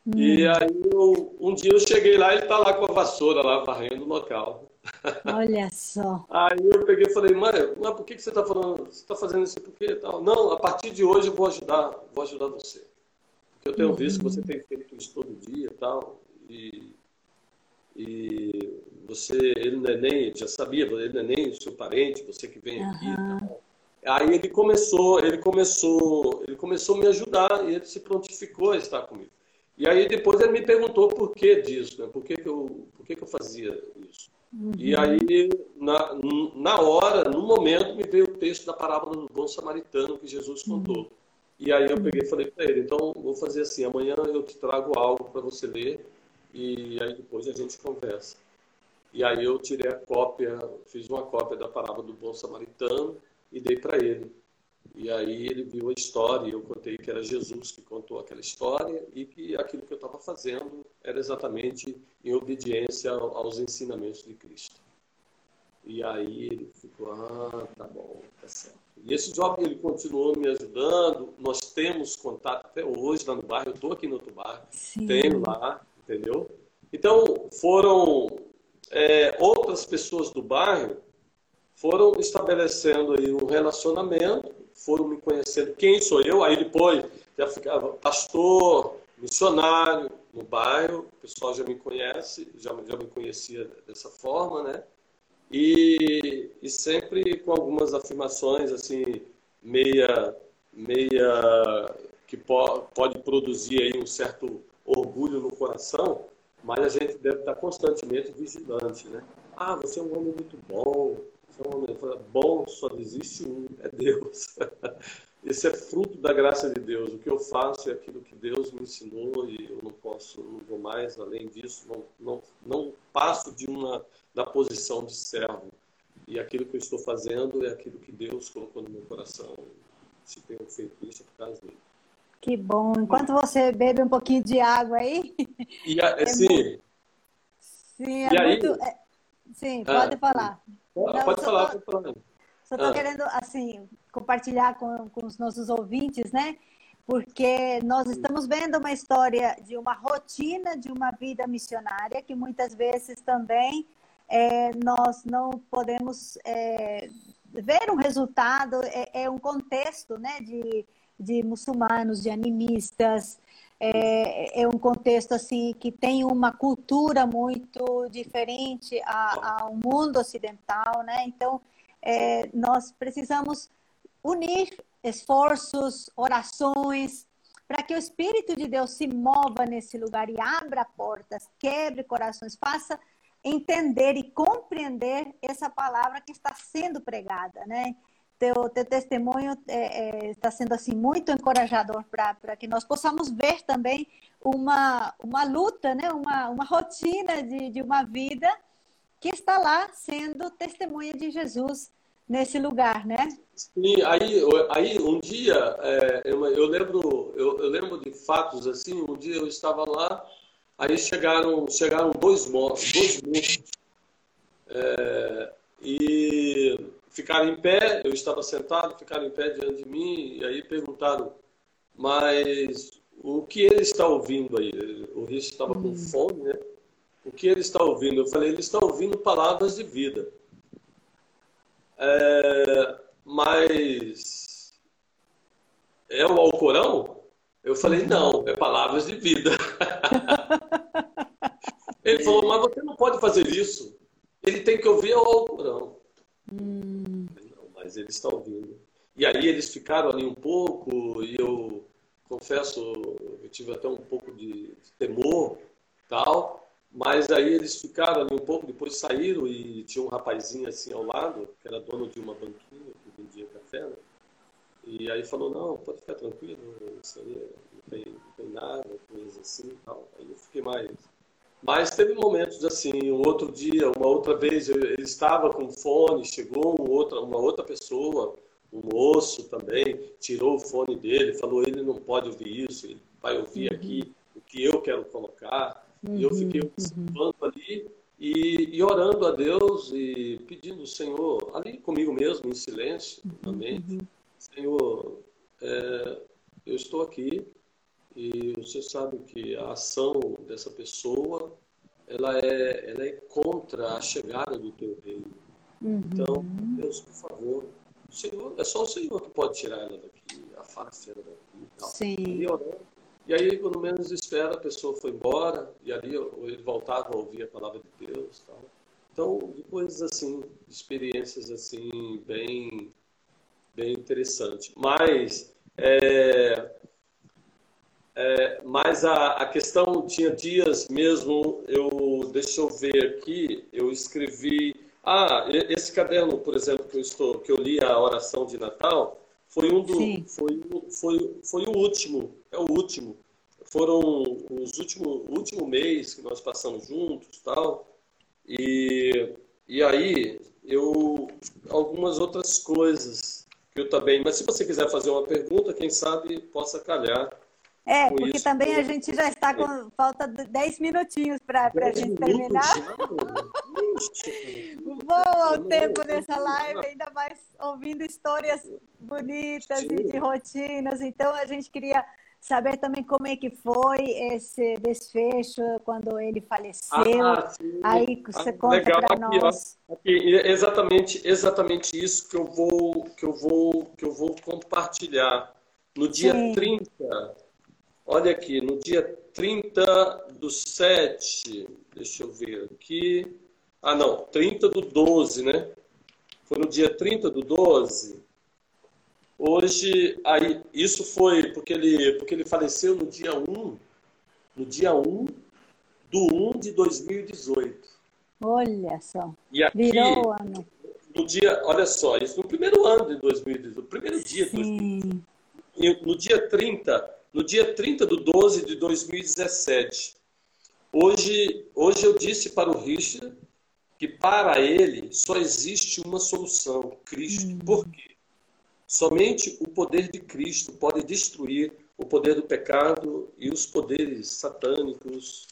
Hum. E aí eu, um dia eu cheguei lá, ele está lá com a vassoura lá varrendo o local. Olha [laughs] só. Aí eu peguei e falei, mãe, mas por que, que você está falando? Você está fazendo isso por quê? Tal. Não, a partir de hoje eu vou ajudar, vou ajudar você. Porque eu tenho uhum. visto que você tem feito isso todo dia e tal. E, e você, ele não é nem, já sabia, ele não é nem seu parente, você que vem aqui uhum. e tal. Aí ele começou, ele começou, ele começou a me ajudar e ele se prontificou a estar comigo. E aí depois ele me perguntou por que disso, né? por, que, que, eu, por que, que eu fazia isso. Uhum. E aí, na, na hora, no momento, me veio o texto da parábola do bom samaritano que Jesus contou. Uhum. E aí eu peguei e falei para ele, então vou fazer assim, amanhã eu te trago algo para você ler e aí depois a gente conversa. E aí eu tirei a cópia, fiz uma cópia da parábola do bom samaritano e dei para ele. E aí ele viu a história, e eu contei que era Jesus que contou aquela história e que aquilo que eu estava fazendo era exatamente em obediência aos ensinamentos de Cristo. E aí ele ficou, ah, tá bom, tá certo. E esse jovem ele continuou me ajudando, nós temos contato até hoje lá no bairro, eu estou aqui no outro bairro, Sim. tenho lá, entendeu? Então foram é, outras pessoas do bairro foram estabelecendo aí um relacionamento foram me conhecendo quem sou eu, aí depois já ficava pastor, missionário no bairro, o pessoal já me conhece, já, já me conhecia dessa forma, né? E, e sempre com algumas afirmações assim, meia, meia que po, pode produzir aí um certo orgulho no coração, mas a gente deve estar constantemente vigilante, né? Ah, você é um homem muito bom, então, bom só existe um, é Deus. [laughs] Esse é fruto da graça de Deus. O que eu faço é aquilo que Deus me ensinou e eu não posso, não vou mais além disso, não, não, não passo de uma da posição de servo. E aquilo que eu estou fazendo é aquilo que Deus colocou no meu coração. Se tenho feito isso é por causa dele. Que bom. Enquanto você bebe um pouquinho de água aí. E, [laughs] é sim. Muito... Sim, é e muito. Aí... É... Sim, pode ah, falar. Não, pode falar, tô, pode falar. Só estou ah. querendo, assim, compartilhar com, com os nossos ouvintes, né? Porque nós estamos vendo uma história de uma rotina de uma vida missionária que muitas vezes também é, nós não podemos é, ver um resultado, é, é, um contexto né, de, de muçulmanos, de animistas, é, é, um contexto assim que tem uma cultura muito diferente ao mundo ocidental, né? Então é, nós precisamos unir esforços, orações, para que o Espírito de Deus se mova nesse lugar e abra portas, quebre corações, faça entender e compreender essa palavra que está sendo pregada, né? teu, teu testemunho é, é, está sendo assim muito encorajador para que nós possamos ver também uma, uma luta, né? uma, uma rotina de, de uma vida que está lá sendo testemunha de Jesus nesse lugar, né? Sim, aí, aí um dia é, eu, eu, lembro eu, eu, lembro de fatos assim. Um dia eu estava lá, aí chegaram chegaram dois dois monstros é, e ficaram em pé, eu estava sentado, ficaram em pé diante de mim, e aí perguntaram, mas o que ele está ouvindo aí? O Rich estava com hum. fome, né? O que ele está ouvindo? Eu falei, ele está ouvindo palavras de vida. É, mas é o Alcorão? Eu falei, não, é palavras de vida. [laughs] ele falou, mas você não pode fazer isso. Ele tem que ouvir o Alcorão. Hum. Não, mas ele está ouvindo. E aí eles ficaram ali um pouco e eu confesso, eu tive até um pouco de, de temor, tal, mas aí eles ficaram ali um pouco, depois saíram e tinha um rapazinho assim ao lado, que era dono de uma banquinha que vendia café, né? E aí falou, não, pode ficar tranquilo, isso aí não tem, não tem nada, coisa assim tal. Aí eu fiquei mais. Mas teve momentos assim, um outro dia, uma outra vez, ele estava com fone, chegou um outra, uma outra pessoa, um moço também, tirou o fone dele, falou, ele não pode ouvir isso, ele vai ouvir uhum. aqui o que eu quero colocar. Uhum. E eu fiquei uhum. observando uhum. ali e, e, orando a Deus e pedindo o Senhor, ali comigo mesmo, em silêncio, na mente, uhum. Senhor, é, eu estou aqui e você sabe que a ação dessa pessoa ela é, ela é contra a chegada do teu reino. Uhum. Então, Deus, por favor, Senhor, é só o Senhor que pode tirar ela daqui, afaste ela daqui. Tal. Sim. E, orando, e aí, quando menos espera, a pessoa foi embora e ali ele voltava a ouvir a palavra de Deus. Tal. Então, depois assim, experiências assim bem bem interessante. Mas, é, é, mas a, a questão tinha dias mesmo, eu deixa eu ver aqui, eu escrevi. Ah, esse caderno, por exemplo, que eu estou, que eu li a oração de Natal, foi um do, foi, foi, foi o último, é o último. Foram os últimos último mês que nós passamos juntos, tal. E e aí eu algumas outras coisas eu também. Mas se você quiser fazer uma pergunta, quem sabe possa calhar. É, porque também a gente já está com falta de 10 minutinhos para a gente terminar. Voa o tempo dessa live, ainda mais ouvindo histórias bonitas e de rotinas. Então a gente queria saber também como é que foi esse desfecho quando ele faleceu. Ah, Aí você ah, conta para nós. Aqui, exatamente, exatamente isso que eu vou que eu vou que eu vou compartilhar. No dia sim. 30, olha aqui, no dia 30 do 7, deixa eu ver aqui. Ah, não, 30 do 12, né? Foi no dia 30 do 12 Hoje, aí, isso foi porque ele, porque ele faleceu no dia 1, no dia 1 do 1 de 2018. Olha só. E aqui, Virou o ano. No dia, olha só, isso no primeiro ano de 2018, no primeiro dia de 2018. No dia 30, no dia 30 do 12 de 2017. Hoje, hoje eu disse para o Richard que para ele só existe uma solução, Cristo. Hum. Por quê? Somente o poder de Cristo pode destruir o poder do pecado e os poderes satânicos,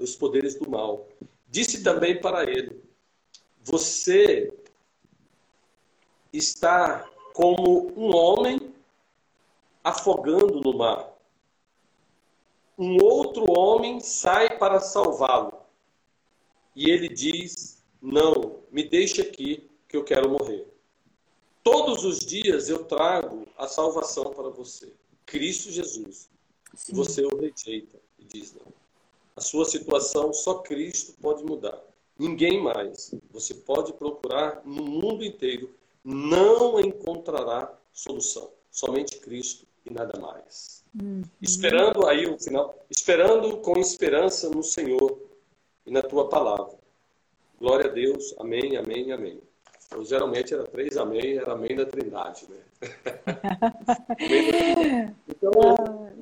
os poderes do mal. Disse também para ele: Você está como um homem afogando no mar. Um outro homem sai para salvá-lo. E ele diz: Não, me deixe aqui, que eu quero morrer. Todos os dias eu trago a salvação para você. Cristo Jesus. Sim. Você o rejeita e diz não. A sua situação só Cristo pode mudar. Ninguém mais. Você pode procurar no mundo inteiro, não encontrará solução. Somente Cristo e nada mais. Uhum. Esperando aí o final, esperando com esperança no Senhor e na tua palavra. Glória a Deus. Amém, amém, amém. Então, geralmente era três amém, era amém da trindade, né? [laughs] então,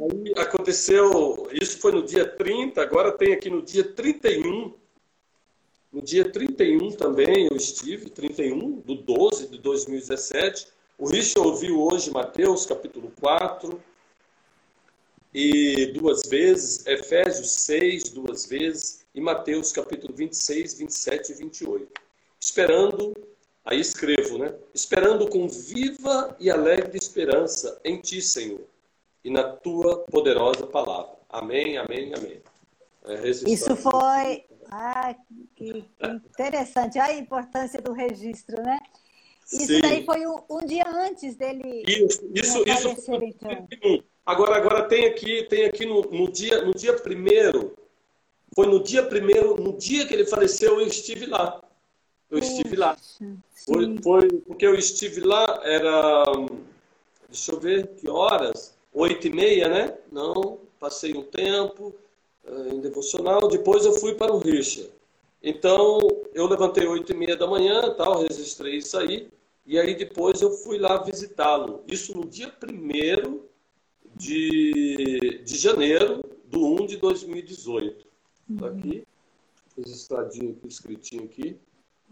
aí aconteceu, isso foi no dia 30, agora tem aqui no dia 31, no dia 31 também eu estive, 31 do 12 de 2017. O Richard ouviu hoje Mateus capítulo 4, e duas vezes, Efésios 6 duas vezes, e Mateus capítulo 26, 27 e 28. Esperando Aí escrevo, né? Esperando com viva e alegre esperança em Ti, Senhor, e na Tua poderosa palavra. Amém, amém, amém. É, Isso foi. Ah, que, interessante. a importância do registro, né? Isso Sim. daí foi um, um, dia antes dele. Isso, isso, isso foi então. Agora, agora tem aqui, tem aqui no, no dia, no dia primeiro. Foi no dia primeiro, no dia que ele faleceu, eu estive lá. Eu estive lá. Foi, foi, porque eu estive lá, era. Deixa eu ver que horas. oito e meia, né? Não, passei um tempo uh, em devocional, depois eu fui para o Richa. Então, eu levantei oito e meia da manhã, tal, registrei isso aí, e aí depois eu fui lá visitá-lo. Isso no dia 1 de, de janeiro do 1 de 2018. Está aqui, registradinho aqui, escritinho aqui.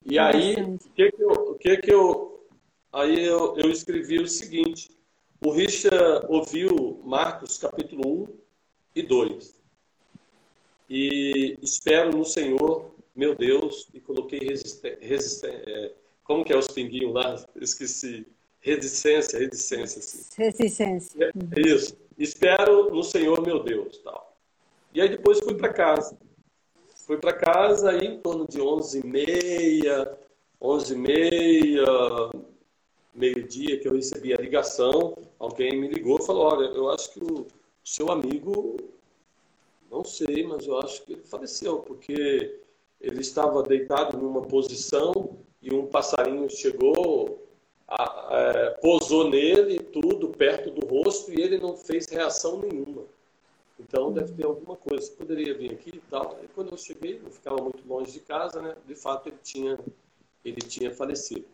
E aí, o que que eu, que que eu aí eu, eu escrevi o seguinte, o Richard ouviu Marcos capítulo 1 e 2. E espero no Senhor, meu Deus, e coloquei resistência. É, como que é os pinguinhos lá? Esqueci. Resistência, resistência. Assim. Resistência. É, isso. Espero no Senhor, meu Deus. Tal. E aí depois fui para casa. Fui para casa aí em torno de 11h30, 11h30, meio-dia que eu recebi a ligação, alguém me ligou e falou, olha, eu acho que o seu amigo, não sei, mas eu acho que ele faleceu, porque ele estava deitado numa posição e um passarinho chegou, a, a, pousou nele, tudo perto do rosto, e ele não fez reação nenhuma. Então deve ter alguma coisa. Poderia vir aqui e tal. E quando eu cheguei, não ficava muito longe de casa, né? De fato ele tinha ele tinha falecido.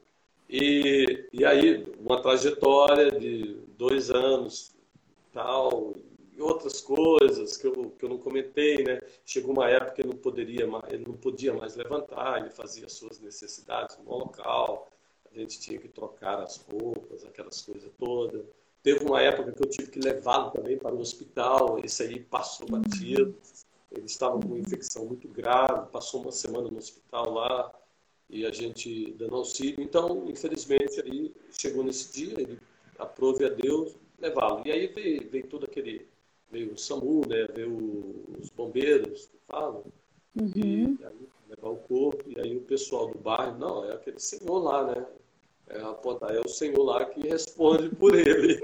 E, e aí, uma trajetória de dois anos, tal, outras coisas que eu, que eu não comentei, né? Chegou uma época que ele não, poderia mais, ele não podia mais levantar, ele fazia suas necessidades no local, a gente tinha que trocar as roupas, aquelas coisas todas. Teve uma época que eu tive que levá-lo também para o hospital, esse aí passou batido, ele estava com uma infecção muito grave, passou uma semana no hospital lá, e a gente dando auxílio. Então, infelizmente, aí chegou nesse dia, ele aprove a Deus levá-lo. E aí veio, veio todo aquele, veio o SAMU, né, veio os bombeiros, que falam, uhum. e aí, levar o corpo, e aí o pessoal do bairro, não, é aquele senhor lá, né, é, apontar, é o senhor lá que responde por [laughs] ele.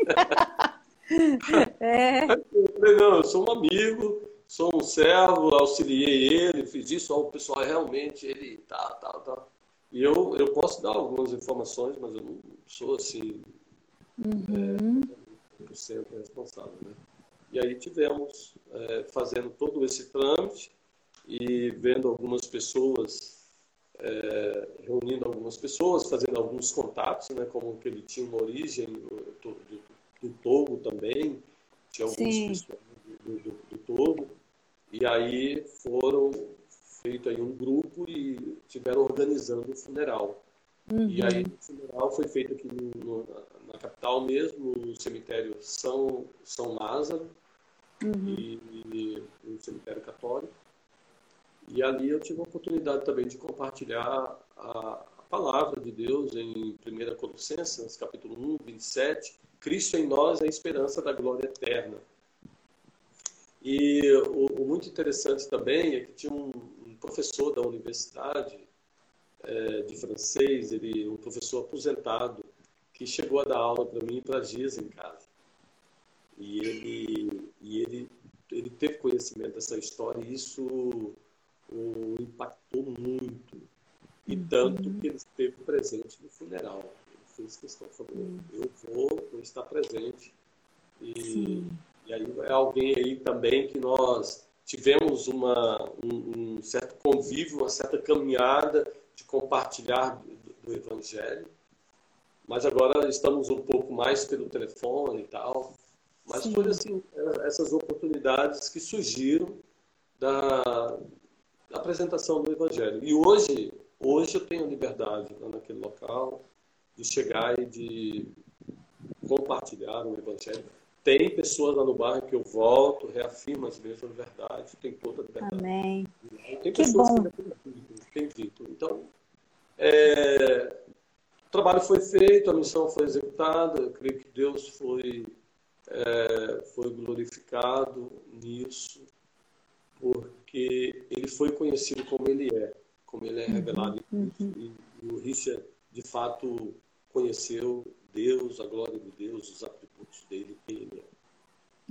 é. Eu falei, não, eu sou um amigo, sou um servo, auxiliei ele, fiz isso, o pessoal realmente, ele tá, tá, tá. E eu, eu posso dar algumas informações, mas eu não sou assim uhum. é, 100% responsável. Né? E aí tivemos é, fazendo todo esse trâmite e vendo algumas pessoas, é, reunindo algumas pessoas, fazendo alguns contatos, né, como que ele tinha uma origem do, do, do Togo também, tinha algumas Sim. pessoas do, do, do Togo, e aí foram feito aí um grupo e estiveram organizando o funeral. Uhum. E aí o funeral foi feito aqui no, na capital mesmo, no cemitério São, São Lázaro, uhum. e, e no cemitério católico. E ali eu tive a oportunidade também de compartilhar a, a palavra de Deus em 1 Colossenses, capítulo 1, 27. Cristo em nós é a esperança da glória eterna. E o, o muito interessante também é que tinha um, professor da universidade é, de francês, ele um professor aposentado, que chegou a dar aula para mim e para a Giz em casa. E ele, e ele, ele teve conhecimento dessa história e isso o impactou muito. E tanto que ele esteve presente no funeral. Ele fez questão, falou, eu vou, vou estar presente. E, e aí é alguém aí também que nós tivemos uma, um, um, certo convívio, uma certa caminhada de compartilhar do, do, Evangelho. Mas agora estamos um pouco mais pelo telefone e tal. Mas Sim. foi assim, essas oportunidades que surgiram da, da, apresentação do Evangelho. E hoje, hoje eu tenho liberdade lá naquele local de chegar e de compartilhar o Evangelho tem pessoas lá no bairro que eu volto, reafirmo as mesmas verdades, tem toda a liberdade. Amém. Tem que bom. que têm dito. Então, é, o trabalho foi feito, a missão foi executada, eu creio que Deus foi, é, foi glorificado nisso, porque ele foi conhecido como ele é, como ele é uhum, revelado. Uhum. E, e o Richard, de fato, conheceu Deus, a glória de Deus, os atributos dele, ele é.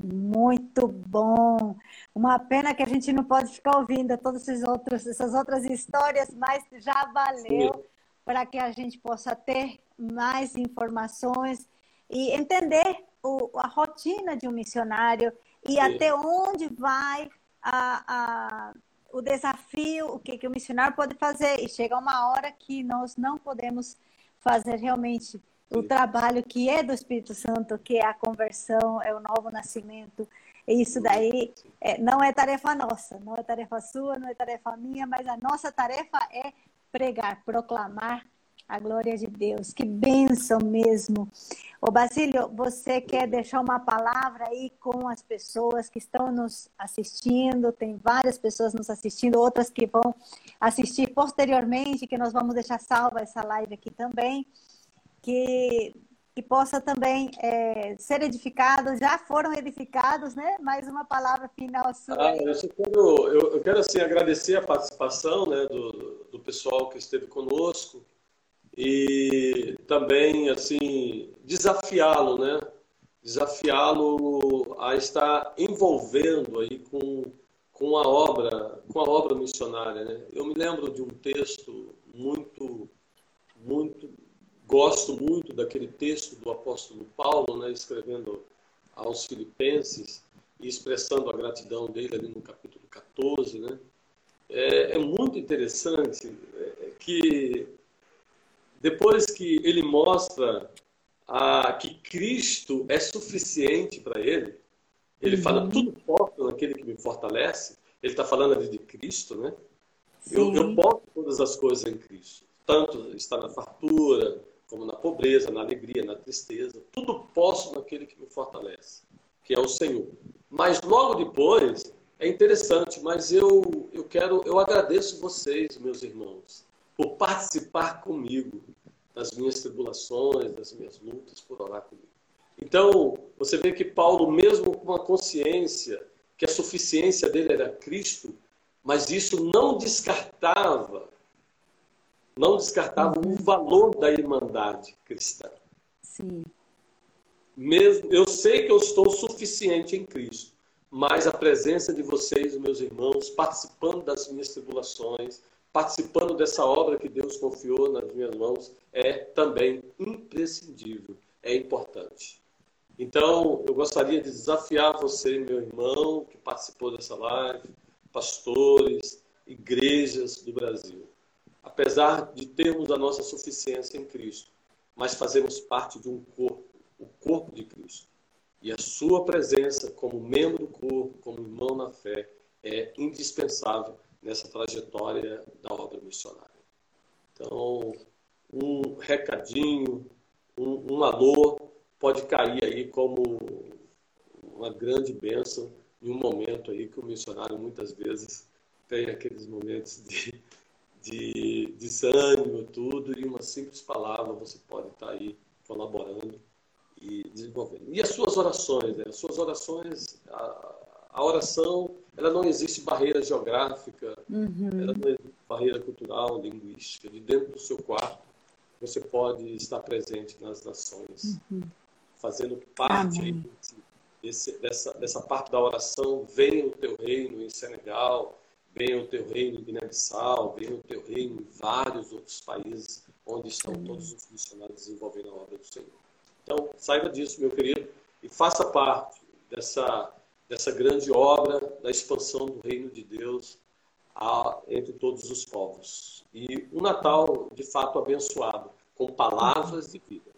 Muito bom. Uma pena que a gente não pode ficar ouvindo todas essas outras, essas outras histórias, mas já valeu para que a gente possa ter mais informações e entender o, a rotina de um missionário e Sim. até onde vai a, a, o desafio, o que, que o missionário pode fazer. E chega uma hora que nós não podemos fazer realmente Sim. o trabalho que é do Espírito Santo, que é a conversão, é o novo nascimento. E isso daí é, não é tarefa nossa, não é tarefa sua, não é tarefa minha, mas a nossa tarefa é pregar, proclamar a glória de Deus. Que bênção mesmo. Ô Basílio, você quer deixar uma palavra aí com as pessoas que estão nos assistindo? Tem várias pessoas nos assistindo, outras que vão assistir posteriormente, que nós vamos deixar salva essa live aqui também. Que que possa também é, ser edificados, já foram edificados, né? Mais uma palavra final sua. Ah, eu, quero, eu, eu, quero assim, agradecer a participação né, do, do pessoal que esteve conosco e também assim desafiá-lo, né? Desafiá-lo a estar envolvendo aí com, com a obra, com a obra missionária, né? Eu me lembro de um texto muito muito gosto muito daquele texto do apóstolo Paulo, né, escrevendo aos Filipenses e expressando a gratidão dele ali no capítulo 14. Né? É, é muito interessante é, que depois que ele mostra a, que Cristo é suficiente para ele, ele uhum. fala tudo posso naquele que me fortalece. Ele está falando ali de Cristo, né? Eu, eu posso todas as coisas em Cristo. Tanto está na fartura, como na pobreza, na alegria, na tristeza. Tudo posso naquele que me fortalece, que é o Senhor. Mas logo depois, é interessante, mas eu, eu quero, eu agradeço vocês, meus irmãos, por participar comigo das minhas tribulações, das minhas lutas, por orar comigo. Então, você vê que Paulo, mesmo com a consciência que a suficiência dele era Cristo, mas isso não descartava não descartavam o valor da irmandade cristã. Sim. Mesmo, eu sei que eu estou suficiente em Cristo, mas a presença de vocês, meus irmãos, participando das minhas tribulações, participando dessa obra que Deus confiou nas minhas mãos, é também imprescindível, é importante. Então, eu gostaria de desafiar você, meu irmão, que participou dessa live, pastores, igrejas do Brasil apesar de termos a nossa suficiência em Cristo, mas fazemos parte de um corpo, o corpo de Cristo. E a sua presença como membro do corpo, como irmão na fé, é indispensável nessa trajetória da obra missionária. Então, um recadinho, um, um alô pode cair aí como uma grande bênção em um momento aí que o missionário muitas vezes tem aqueles momentos de de desânimo, tudo, e uma simples palavra você pode estar aí colaborando e desenvolvendo. E as suas orações, né? As suas orações, a, a oração, ela não existe barreira geográfica, uhum. ela não existe barreira cultural, linguística. De dentro do seu quarto, você pode estar presente nas nações, uhum. fazendo parte aí, desse, dessa, dessa parte da oração. Venha o teu reino em Senegal, venha o teu reino em Guiné-Bissau, venha o teu reino em vários outros países onde estão todos os missionários desenvolvendo a obra do Senhor. Então, saiba disso, meu querido, e faça parte dessa, dessa grande obra da expansão do reino de Deus a, entre todos os povos. E um Natal, de fato, abençoado, com palavras de vida.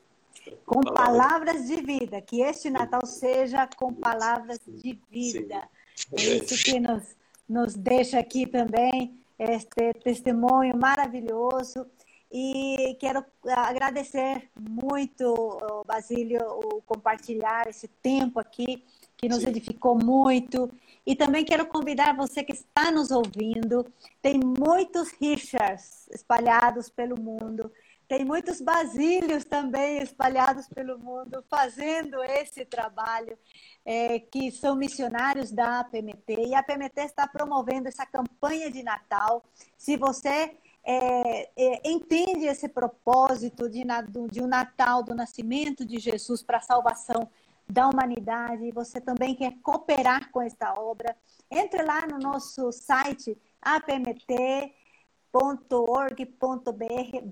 Com palavras de vida, que este Natal seja com palavras de vida. Sim. É isso que nos nos deixa aqui também este testemunho maravilhoso. E quero agradecer muito, Basílio, o compartilhar esse tempo aqui, que nos Sim. edificou muito. E também quero convidar você que está nos ouvindo. Tem muitos Richards espalhados pelo mundo. Tem muitos Basílios também espalhados pelo mundo fazendo esse trabalho é, que são missionários da APMT, e a APMT está promovendo essa campanha de Natal. Se você é, é, entende esse propósito de, de um Natal, do nascimento de Jesus para a salvação da humanidade, você também quer cooperar com esta obra, entre lá no nosso site apmt.org.br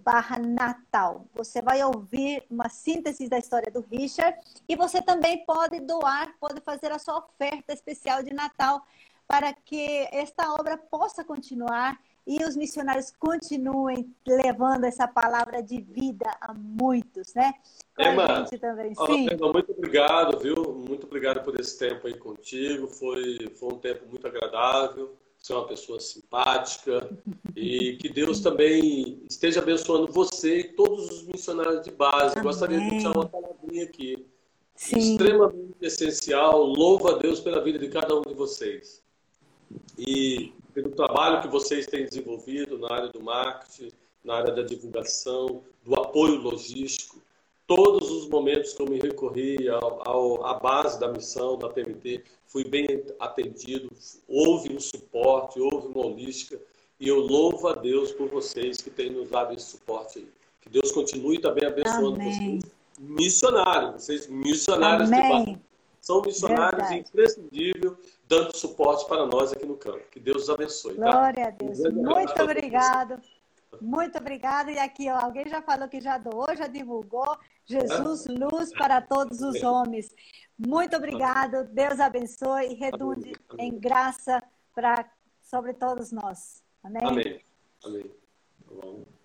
barra Natal. Você vai ouvir uma síntese da história do Richard e você também pode doar, pode fazer a sua oferta especial de Natal para que esta obra possa continuar e os missionários continuem levando essa palavra de vida a muitos, né? Com Emma, também. Sim. Emma, muito obrigado, viu? Muito obrigado por esse tempo aí contigo. Foi, foi um tempo muito agradável. Você é uma pessoa simpática e que Deus também esteja abençoando você e todos os missionários de base. Amém. Gostaria de deixar uma palavrinha aqui. Sim. Extremamente essencial. Louvo a Deus pela vida de cada um de vocês. E pelo trabalho que vocês têm desenvolvido na área do marketing, na área da divulgação, do apoio logístico. Todos os momentos que eu me recorri ao, ao, à base da missão da PMT, fui bem atendido, houve um suporte, houve uma holística, e eu louvo a Deus por vocês que têm nos dado esse suporte aí. Que Deus continue também abençoando Amém. vocês. Missionários, vocês missionários Amém. de base. São missionários Verdade. imprescindíveis dando suporte para nós aqui no campo. Que Deus os abençoe. Tá? Glória a Deus. Muito obrigado. Muito obrigada. E aqui, ó, alguém já falou que já doou, já divulgou. Jesus, luz para todos os homens. Muito obrigado. Deus abençoe e redunde em graça para sobre todos nós. Amém. Amém. Amém. Tá